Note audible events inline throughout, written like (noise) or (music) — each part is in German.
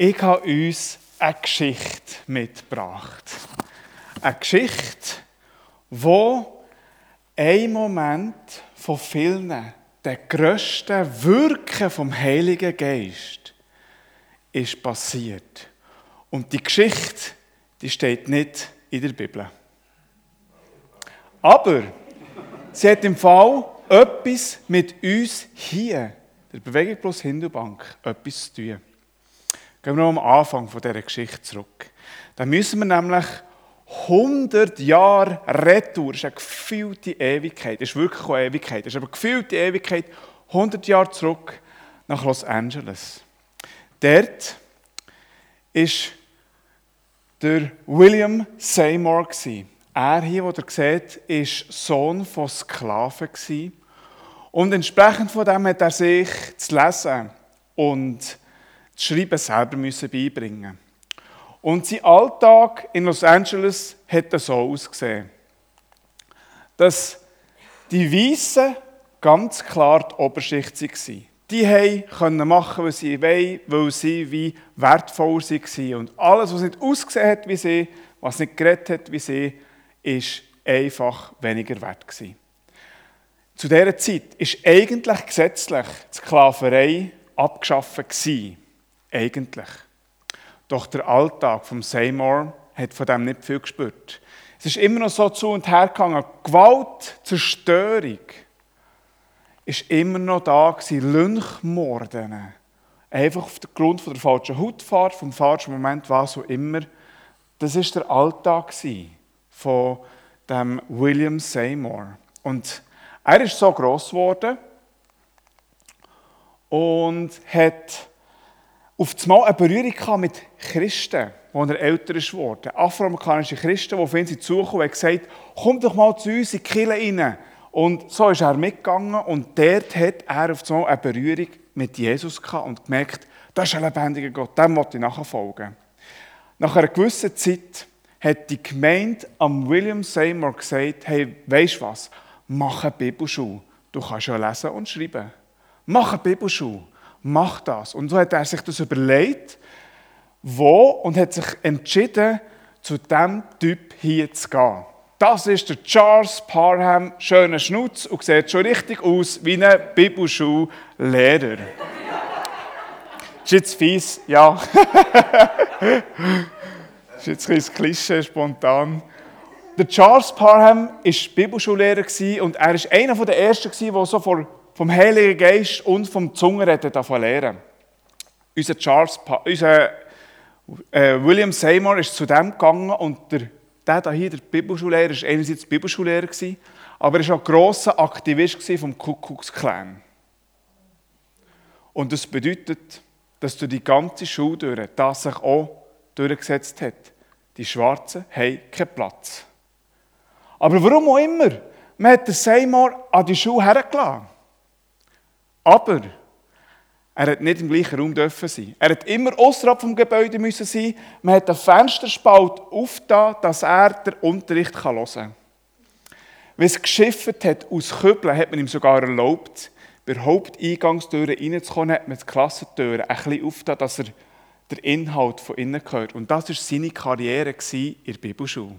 Ich habe uns eine Geschichte mitgebracht. Eine Geschichte, wo ein Moment von vielen, der grössten Wirken vom Heiligen Geist, ist passiert. Und die Geschichte, die steht nicht in der Bibel. Aber sie hat im Fall etwas mit uns hier, der Bewegung plus Hindubank, etwas zu tun. Gehen wir noch am Anfang dieser Geschichte zurück. Da müssen wir nämlich 100 Jahre retour, das ist eine gefühlte Ewigkeit, das ist wirklich eine Ewigkeit, das ist aber gefühlte Ewigkeit, 100 Jahre zurück nach Los Angeles. Dort ist der William Seymour. Er hier, den ihr seht, ist Sohn von Sklaven. Und entsprechend von dem hat er sich zu lesen und zu schreiben selber müssen beibringen. Und sein Alltag in Los Angeles hat so ausgesehen, dass die Weißen ganz klar die Oberschicht waren. Die konnten machen, was sie wollen, weil sie wie wertvoll waren. Und alles, was nicht ausgesehen hat wie sie, was nicht geredet hat wie sie, ist einfach weniger wert gewesen. Zu dieser Zeit ist eigentlich gesetzlich die Sklaverei abgeschafft gewesen. Eigentlich. Doch der Alltag vom Seymour hat von dem nicht viel gespürt. Es ist immer noch so zu und her gegangen. Gewalt, Zerstörung ist immer noch da gewesen. Lynchmorden. Einfach aufgrund von der falschen Hautfarbe, vom falschen Moment, was auch immer. Das ist der Alltag von dem William Seymour. Und er ist so groß geworden und hat auf einmal eine Berührung mit Christen, als er älter geworden. Afroamerikanische Christen, die auf ihn zugekommen und gesagt komm doch mal zu uns in die Kirche. Und so ist er mitgegangen und dort hat er auf einmal eine Berührung mit Jesus gehabt und gemerkt, das ist ein lebendiger Gott, dem wollte ich nachfolgen. Nach einer gewissen Zeit hat die Gemeinde am William Seymour gesagt, hey, weißt du was, mach eine Bibelschule. Du kannst ja lesen und schreiben. Mach eine Bibelschule. Mach das. Und so hat er sich das überlegt, wo, und hat sich entschieden, zu diesem Typ hier zu gehen. Das ist der Charles Parham, schöner Schnutz und sieht schon richtig aus wie ein Bibelschullehrer. (laughs) ist jetzt fies, ja. (laughs) ist jetzt ein Klischee, spontan. Der Charles Parham war Bibelschullehrer und er war einer der ersten, der so vom Heiligen Geist und vom Zungenreden davon lernen. Unser, Charles, unser äh, William Seymour ist zu dem gegangen und der, der hier, der Bibelschullehrer, war einerseits Bibelschullehrer, aber er war auch grosser Aktivist vom Ku Klux Klan. Und das bedeutet, dass durch die ganze Schule das sich auch durchgesetzt hat. Die Schwarzen haben keinen Platz. Aber warum auch immer, man hat den Seymour an die Schule hergelassen. Aber er hat nicht im gleichen Raum dürfen sein. Er hat immer außerhalb vom Gebäude müssen sein. Man hat den Fensterspalt aufgetan, dass er den Unterricht hören kann. Wenn es geschifft hat aus Kübeln, hat man ihm sogar erlaubt, bei der Haupteingangstür reinzukommen, hat man die Klassentür ein bisschen aufgetan, dass er den Inhalt von innen gehört. Und das war seine Karriere in der Bibelschule.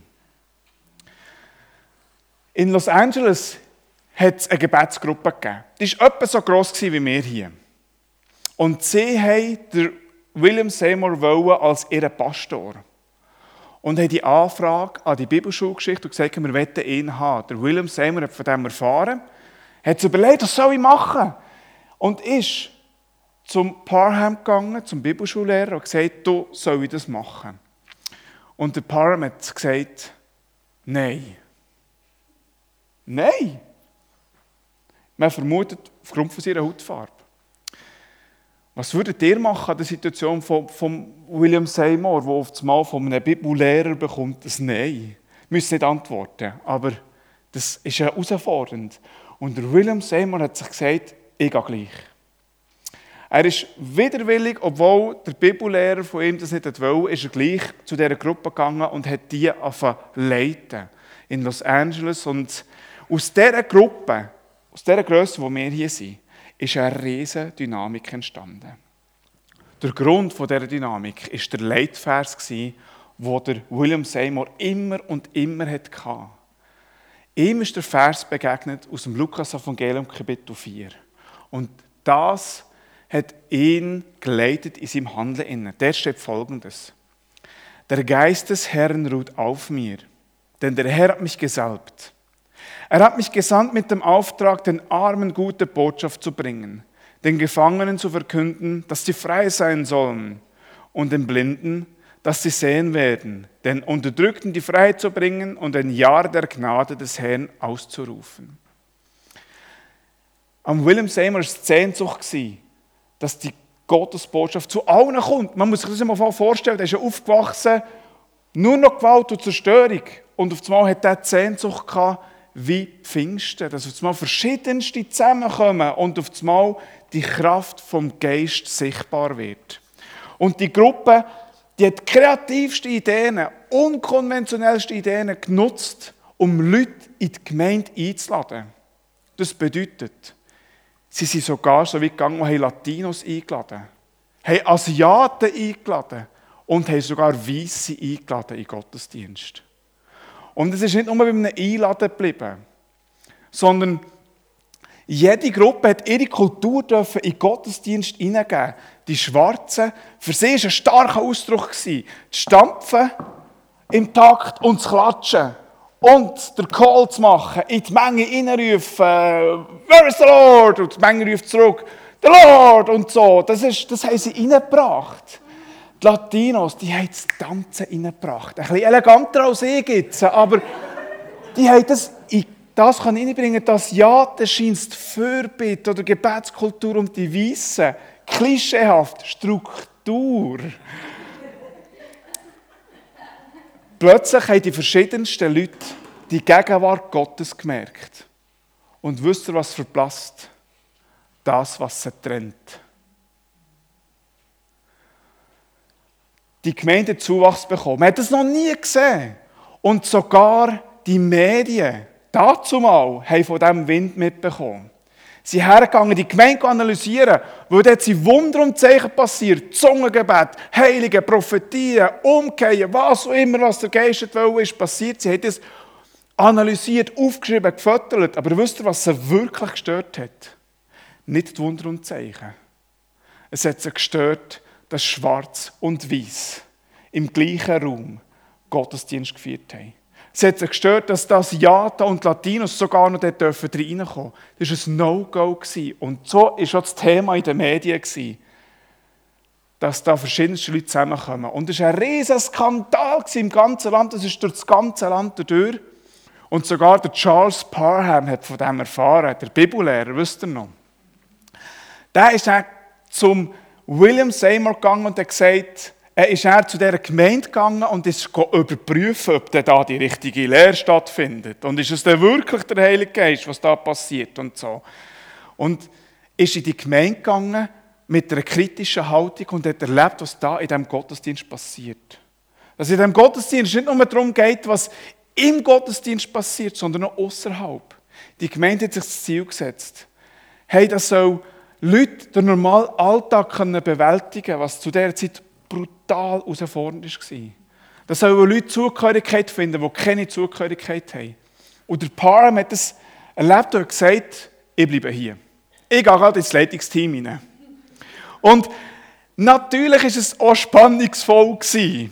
In Los Angeles hat es eine Gebetsgruppe gegeben. Die war etwa so gross wie wir hier. Und sie wollten William Seymour als ihren Pastor. Und haben die Anfrage an die Bibelschule geschickt und gesagt, wir wollen ihn haben. Der William Seymour hat von dem erfahren, hat sich überlegt, was soll ich machen? Und ist zum Parham gegangen, zum Bibelschullehrer, und gesagt, du soll ich das machen. Und der Parham hat gesagt, nein. Nein. Man vermutet aufgrund von seiner Hautfarbe. Was würdet ihr machen an der Situation von, von William Seymour, der auf einmal von einem Bibellehrer bekommt, ein Nein? Ich muss nicht antworten, aber das ist herausfordernd. Und der William Seymour hat sich gesagt, ich gehe gleich. Er ist widerwillig, obwohl der Bibellehrer von ihm das nicht wollte, ist er gleich zu dieser Gruppe gegangen und hat die leiten in Los Angeles. Und aus dieser Gruppe, aus dieser Größe, wo wir hier sind, ist eine riesige Dynamik entstanden. Der Grund dieser Dynamik war der Leitvers, den William Seymour immer und immer hatte. Ihm ist der Vers begegnet aus dem Lukas-Evangelium, Kapitel 4. Und das hat ihn geleitet in seinem Handeln. Der steht folgendes. Der Geist des Herrn ruht auf mir, denn der Herr hat mich gesalbt. Er hat mich gesandt mit dem Auftrag, den Armen gute Botschaft zu bringen, den Gefangenen zu verkünden, dass sie frei sein sollen und den Blinden, dass sie sehen werden, den Unterdrückten die Freiheit zu bringen und ein Jahr der Gnade des Herrn auszurufen. Am William es Sehnsucht, dass die Gottesbotschaft zu allen kommt. Man muss sich das mal vorstellen, der ist ja aufgewachsen, nur noch Gewalt und Zerstörung. Und auf einmal hat er die Sehnsucht gehabt, wie Pfingsten, dass auf einmal verschiedenste zusammenkommen und auf einmal die Kraft vom Geist sichtbar wird. Und die Gruppe, die hat kreativste Ideen, unkonventionellste Ideen genutzt, um Leute in die Gemeinde einzuladen. Das bedeutet, sie sind sogar so weit gegangen und haben Latinos eingeladen, haben Asiaten eingeladen und haben sogar Weisse eingeladen in Gottesdienst. Und es ist nicht nur bei einem Einladen geblieben, sondern jede Gruppe hat ihre Kultur dürfen in Gottesdienst hineingeben. Die Schwarzen, für sie war ein starker Ausdruck. Das Stampfen im Takt und das Klatschen. Und der Call zu machen, in die Menge hineinrufen, Where is the Lord? Und die Menge ruft zurück, The Lord! Und so. Das, ist, das haben sie hineingebracht. Die Latinos, die haben das Tanzen reingebracht. Ein bisschen eleganter als ich jetzt, aber die haben das in das kann reinbringen, dass ja, das scheint Fürbitte oder Gebetskultur um die Weisse, klischeehaft, Struktur. Plötzlich haben die verschiedensten Leute die Gegenwart Gottes gemerkt. Und wisst ihr, was verblasst? Das, was sie trennt. Die Gemeinde Zuwachs bekommen. Man hat das noch nie gesehen. Und sogar die Medien, dazu mal, haben von diesem Wind mitbekommen. Sie hergegangen, die Gemeinde analysieren, wo dort sind Wunder und Zeichen passiert. Zungengebet, Heilige, Prophetien, Umkehren, was auch immer, was der Geist will, ist passiert. Sie haben das analysiert, aufgeschrieben, gefüttert. Aber wisst ihr, was sie wirklich gestört hat? Nicht die Wunder und Zeichen. Es hat sie gestört, dass Schwarz und Weiß im gleichen Raum Gottesdienst geführt haben. Es hat sich gestört, dass das Jata und Latinos sogar noch dort reinkommen dürfen. Das war ein No-Go. Und so war auch das Thema in den Medien, dass da verschiedene Leute zusammenkommen. Und es war ein riesiger Skandal im ganzen Land. Das ist durch das ganze Land durch. Und sogar der Charles Parham hat von dem erfahren, der Bibellehrer, wisst ihr noch. Der ist zum William Seymour gegangen und hat gesagt, er ist er zu dieser Gemeinde gegangen und ist überprüfen, ob da die richtige Lehre stattfindet. Und ist es denn wirklich der Heilige Geist, was da passiert und so. Und ist in die Gemeinde gegangen mit einer kritischen Haltung und hat erlebt, was da in diesem Gottesdienst passiert. Dass in diesem Gottesdienst nicht nur darum geht, was im Gottesdienst passiert, sondern auch außerhalb. Die Gemeinde hat sich das Ziel gesetzt. Hey, das soll Leute den normalen Alltag bewältigen können, was zu dieser Zeit brutal herausfordernd war. Da sollen Leute Zugehörigkeit finden, die keine Zugehörigkeit haben. Und der Parham hat das erlebt und gesagt, ich bleibe hier. Ich gehe gerade ins Leitungsteam hinein. Und natürlich war es auch spannungsvoll gewesen,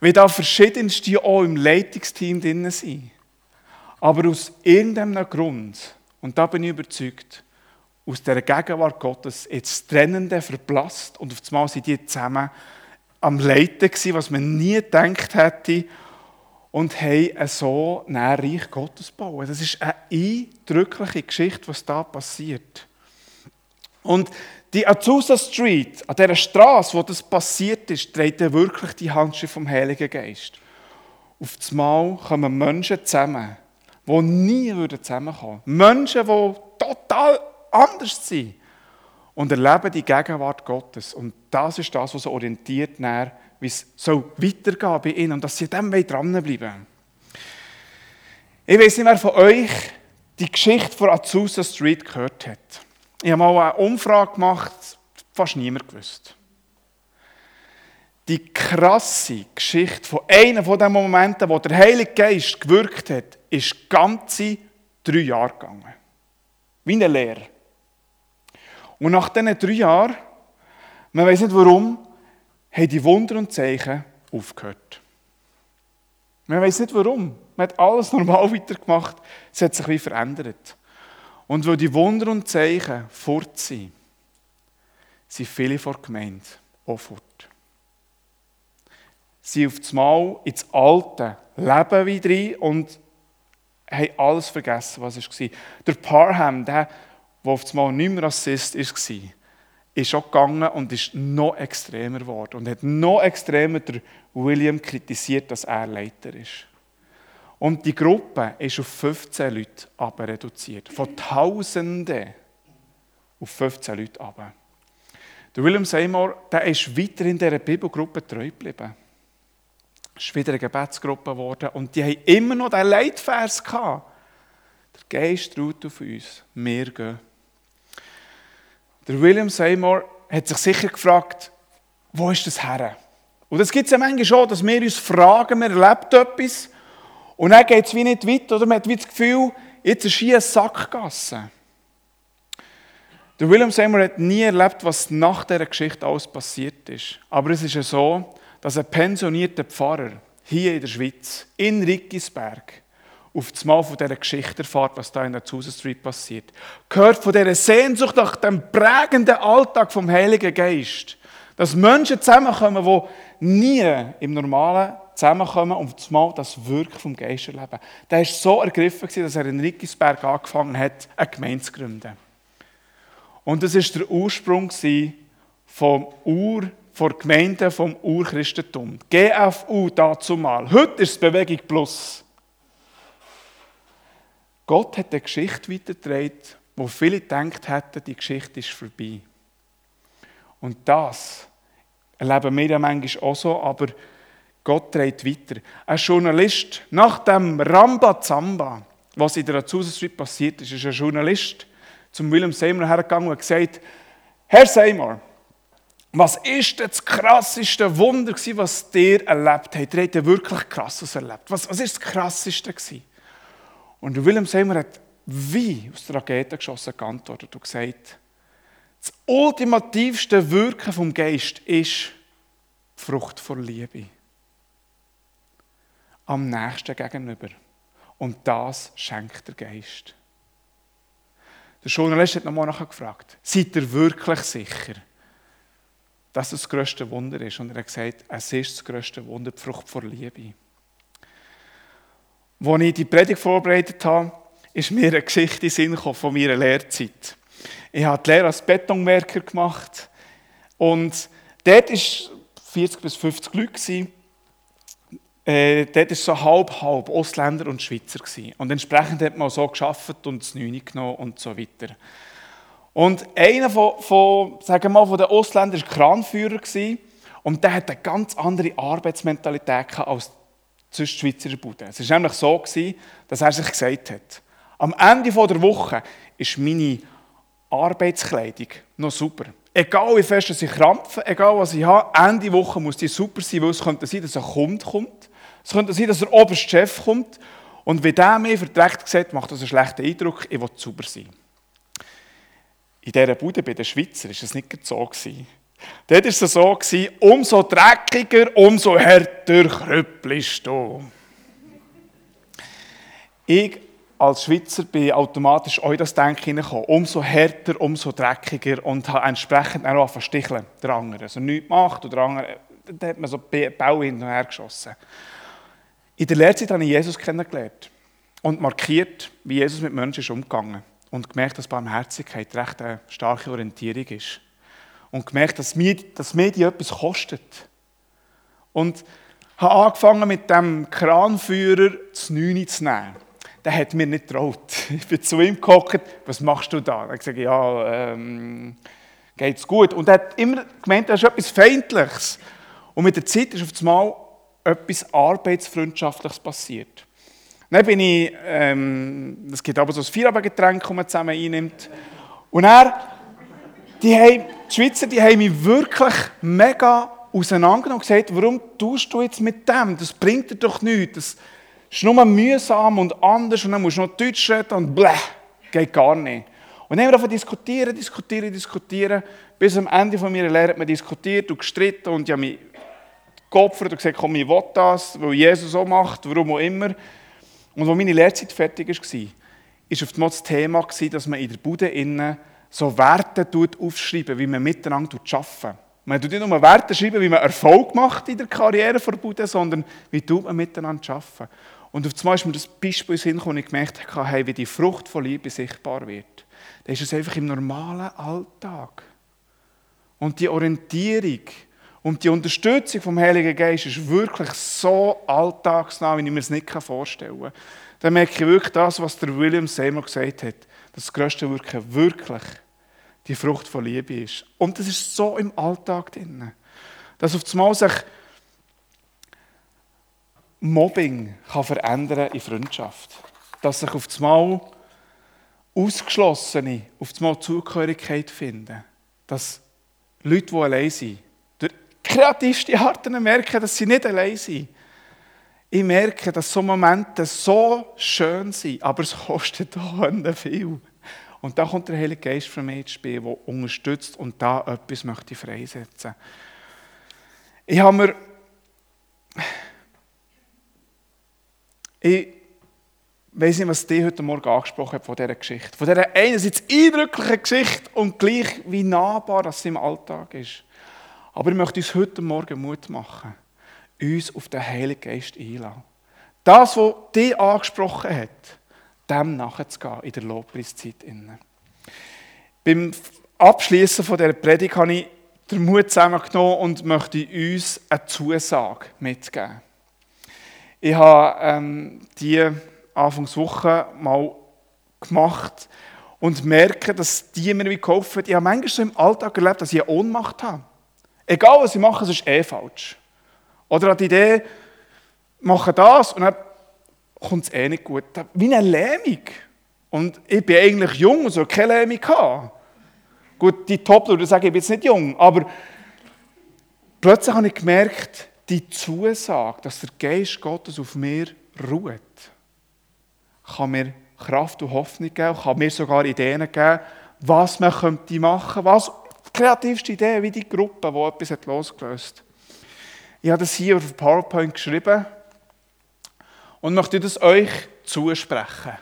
weil da verschiedenste auch im Leitungsteam drin sind. Aber aus irgendeinem Grund, und da bin ich überzeugt, aus der Gegenwart Gottes jetzt Trennende verblasst und auf einmal sind die zusammen am Leiten gewesen, was man nie gedacht hätte und haben so ein Reich Gottes bauen. Das ist eine eindrückliche Geschichte, was da passiert. Und die Azusa Street, an dieser Straße, wo das passiert ist, dreht wirklich die Handschrift vom Heiligen Geist. Auf einmal kommen Menschen zusammen, die nie zusammenkommen würden. Menschen, die total anders sein und erleben die Gegenwart Gottes. Und das ist das, was orientiert, wie es so weitergehen bei ihnen und dass sie dem dranbleiben Ich weiß nicht, wer von euch die Geschichte von Azusa Street gehört hat. Ich habe mal eine Umfrage gemacht, fast niemand gewusst. die krasse Geschichte von einem von den Momenten, wo der Heilige Geist gewirkt hat, ist ganze drei Jahre gegangen. Wie eine Lehre. Und nach diesen drei Jahren, man weiß nicht warum, haben die Wunder und Zeichen aufgehört. Man weiß nicht warum. Man hat alles normal (laughs) weitergemacht. Es hat sich wie verändert. Und weil die Wunder und Zeichen fort sind, sind viele vor der Gemeinde auch fort. Sie auf das Mal ins alte Leben wieder rein und haben alles vergessen, was es war. Der Parham, der, der auf das Mal nicht mehr Rassist war, ist auch gegangen und ist noch extremer geworden und hat noch extremer der William kritisiert, dass er Leiter ist. Und die Gruppe ist auf 15 Leute aber reduziert. Von Tausenden auf 15 Leute aber. Der William Seymour, der ist weiter in dieser Bibelgruppe treu geblieben. Es ist wieder eine Gebetsgruppe geworden und die haben immer noch diesen Leitvers gehabt. Der Geist ruht auf uns, wir gehen. Der William Seymour hat sich sicher gefragt, wo ist das her? Und das gibt es ja manchmal schon, dass wir uns fragen, wir erlebt etwas und dann geht es wie nicht weiter, oder man hat wie das Gefühl, jetzt ist hier eine Sackgasse. Der William Seymour hat nie erlebt, was nach dieser Geschichte alles passiert ist. Aber es ist ja so, dass ein pensionierter Pfarrer hier in der Schweiz, in Rickisberg, auf das Mal von dieser Geschichte erfahrt, was da in der Azusa Street passiert. Gehört von dieser Sehnsucht nach dem prägenden Alltag vom Heiligen Geist. Dass Menschen zusammenkommen, die nie im normalen zusammenkommen und das Mal das Wirken vom Geist erleben. Der war so ergriffen, dass er in Rickisberg angefangen hat, eine Gemeinde zu gründen. Und das war der Ursprung vom Ur vor Gemeinden vom Urchristentum. GFU dazu mal. Heute ist es Bewegung Plus. Gott hat eine Geschichte weitergetragen, wo viele gedacht hätten, die Geschichte ist vorbei. Und das erleben wir ja manchmal auch so, aber Gott trägt weiter. Ein Journalist, nach dem Rambazamba, was in der Azusa Street passiert ist, ist ein Journalist zum William Seymour hergegangen und gesagt, Herr Seymour, was ist das krasseste Wunder, was ihr erlebt habt? Ihr habt ja wirklich krasses erlebt. Was, was ist das krasseste? Und William Seymour hat wie aus der Rakete geschossen geantwortet und gesagt, das ultimativste Wirken vom Geist ist die Frucht vor Liebe. Am nächsten gegenüber. Und das schenkt der Geist. Der Journalist hat nochmal nachgefragt, seid ihr wirklich sicher? dass es das größte Wunder ist. Und er hat gesagt, es ist das größte Wunder, die Frucht vor Liebe. Als ich die Predigt vorbereitet habe, ist mir eine Geschichte in Sinn von meiner Lehrzeit. Ich habe die Lehre als Betonwerker gemacht und dort war 40 bis 50 Leute. Äh, dort war so halb, halb Ausländer und Schweizer. Gewesen. Und entsprechend hat man so geschafft und das Neune genommen und so weiter. Und einer von, von, sagen wir mal, von den Ausländern war Kranführer und der hatte eine ganz andere Arbeitsmentalität als die Schweizer Bude. Es war nämlich so, dass er sich gesagt hat, am Ende der Woche ist meine Arbeitskleidung noch super. Egal wie fest ich krampfe, egal was ich habe, Ende Woche muss die super sein, weil es könnte sein, dass ein Kunde kommt. Es könnte sein, dass der oberste Chef kommt. Und wenn der mir verdreckt sieht, macht das einen schlechten Eindruck, ich will super sein. In dieser Bude bei den Schweizer war es nicht so. Dort war es so, umso dreckiger, umso härter krüppelst du. Ich als Schweizer bin automatisch auch das Denken hineingekommen. Umso härter, umso dreckiger und habe entsprechend auch angefangen sticheln, der andere. Also nichts gemacht und der andere, da hat man so Bau hin und her geschossen. In der Lehrzeit habe ich Jesus kennengelernt und markiert, wie Jesus mit Menschen ist umgegangen und gemerkt, dass Barmherzigkeit recht eine starke Orientierung ist. Und gemerkt, dass mir, dass mir die etwas kostet. Und habe angefangen mit dem Kranführer das Neune zu nehmen. Der hat mir nicht getraut. (laughs) Ich bin zu ihm gekommen, was machst du da? Er hat gesagt, ja, ähm, geht's gut. Und er hat immer gemeint, das ist etwas Feindliches. Und mit der Zeit ist auf einmal etwas Arbeitsfreundschaftliches passiert. Dann bin ich, ähm, es gibt aber so ein Feierabendgetränk, das man zusammen einnimmt. Und er, die, haben, die Schweizer, die haben mich wirklich mega auseinandergenommen und gesagt, warum tust du jetzt mit dem? Das bringt dir doch nichts. Das ist nur mühsam und anders und dann musst du noch Deutsch reden und bleh, geht gar nicht. Und dann haben wir davon diskutieren, diskutieren, diskutieren. Bis am Ende von meiner Lehre hat man diskutiert und gestritten und ich habe mich geopfert und gesagt, komm, ich will das, weil Jesus so macht, warum auch immer. Und als meine Lehrzeit fertig war, war auf das Thema, dass man in der Bude innen so Werte aufschreiben, wie man miteinander arbeiten. Man tut nicht nur Werte schreiben, wie man Erfolg macht in der Karriere von Bude, sondern wie tut man miteinander arbeiten. Und auf einmal ist mir das Beispiel in und ich gemerkt habe, hey, wie die Frucht von Liebe sichtbar wird. Dann ist es einfach im normalen Alltag. Und die Orientierung und die Unterstützung vom Heiligen Geist ist wirklich so alltagsnah, wie ich mir es nicht vorstellen kann. Dann merke ich wirklich das, was der William Seymour gesagt hat. Das größte Wirken wirklich die Frucht von Liebe ist. Und das ist so im Alltag drin. Dass auf einmal sich Mobbing kann verändern in Freundschaft. Dass sich auf einmal Ausgeschlossene auf einmal Zugehörigkeit finden. Dass Leute, die allein sind, durch kreativste Arten merken, dass sie nicht allein sind. Ich merke, dass so Momente so schön sind, aber es kostet (laughs) auch viel. Und da kommt der Heilige Geist von mir ins Spiel, der unterstützt und da etwas möchte freisetzen. Ich habe mir. Ich weiß nicht, was die heute Morgen angesprochen hat von dieser Geschichte. Von dieser einerseits eindrücklichen Geschichte und gleich wie nahbar das im Alltag ist. Aber ich möchte uns heute Morgen Mut machen, uns auf den Heiligen Geist einladen. Das, was die angesprochen hat, dem nachzugehen in der Lobpreiszeit. Beim Abschließen dieser Predigt habe ich den Mut zusammengenommen und möchte uns eine Zusage mitgeben. Ich habe ähm, die Anfangswoche mal gemacht und merke, dass die mir wie geholfen Ich habe manchmal so im Alltag erlebt, dass ich eine Ohnmacht habe. Egal, was ich mache, es ist eh falsch. Oder die Idee, mache das und dann kommt es eh nicht gut. Wie eine Lähmung. Und ich bin eigentlich jung und so keine Lähmung haben. Gut, die top würde sagen, ich bin jetzt nicht jung, aber plötzlich habe ich gemerkt, die Zusage, dass der Geist Gottes auf mir ruht, kann mir Kraft und Hoffnung geben, kann mir sogar Ideen geben, was man könnte machen, was die kreativste Idee, wie die Gruppe, die etwas losgelöst hat. Ich habe das hier auf PowerPoint geschrieben und möchte das euch zusprechen.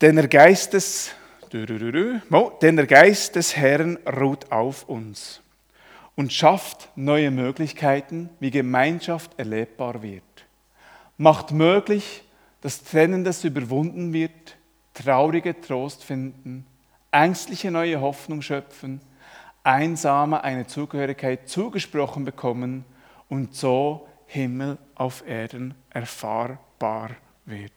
Denn der Geist des, denn der Geist des Herrn ruht auf uns und schafft neue Möglichkeiten, wie Gemeinschaft erlebbar wird. Macht möglich, dass Trennendes überwunden wird, traurige Trost finden, ängstliche neue Hoffnung schöpfen, Einsame eine Zugehörigkeit zugesprochen bekommen und so Himmel auf Erden erfahrbar wird.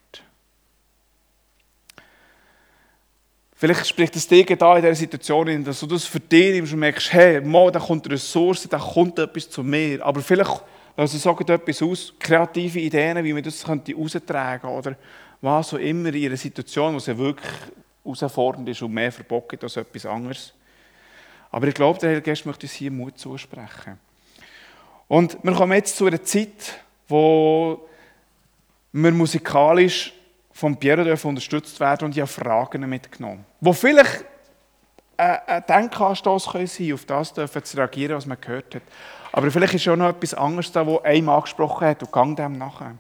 Vielleicht spricht das dir da in dieser Situation, dass du das für dich schon merkst, hey, mal, da kommt eine Ressource, da kommt etwas zu mir. Aber vielleicht also sagt etwas aus, kreative Ideen, wie man das könnte austragen oder was auch immer in einer Situation, wo es wirklich herausfordernd ist und mehr verbockt als etwas anderes. Aber ich glaube, der Herr Geist möchte uns hier Mut zusprechen. Und wir kommen jetzt zu einer Zeit, wo wir musikalisch von Pierre unterstützt werden und ich habe Fragen mitgenommen, wo vielleicht ein Denkanstoß sein können, auf das dürfen zu reagieren, was man gehört hat. Aber vielleicht ist schon noch etwas anderes da, wo einem angesprochen hat und gang dem nachher.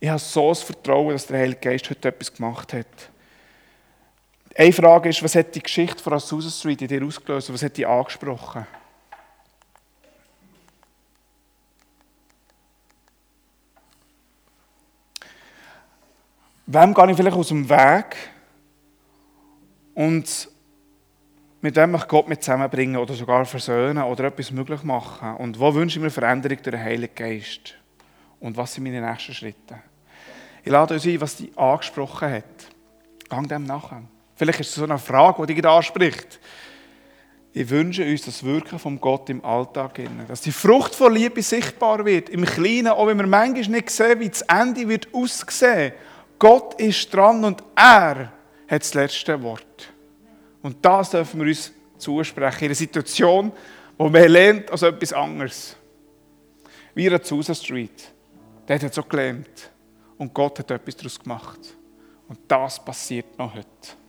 Ich habe so das Vertrauen, dass der Heilige Geist heute etwas gemacht hat. Eine Frage ist, was hat die Geschichte von Azusa Street in dir ausgelöst? Was hat die angesprochen? Wem gehe ich vielleicht aus dem Weg und mit wem möchte Gott mit zusammenbringen oder sogar versöhnen oder etwas möglich machen? Und wo wünsche ich mir Veränderung durch den Heiligen Geist? Und was sind meine nächsten Schritte? Ich lade uns ein, was die angesprochen hat. Gang dem nachher. Vielleicht ist es so eine Frage, die dich anspricht. Ich wünsche uns das Wirken von Gott im Alltag, dass die Frucht von Liebe sichtbar wird, im Kleinen, auch wenn wir manchmal nicht sehen, wie das Ende wird aussehen Gott ist dran und er hat das letzte Wort. Und das dürfen wir uns zusprechen. In einer Situation, wo man lernt als etwas anderes. Wie in der Azusa Street. Der hat so gelernt. Und Gott hat etwas daraus gemacht. Und das passiert noch heute.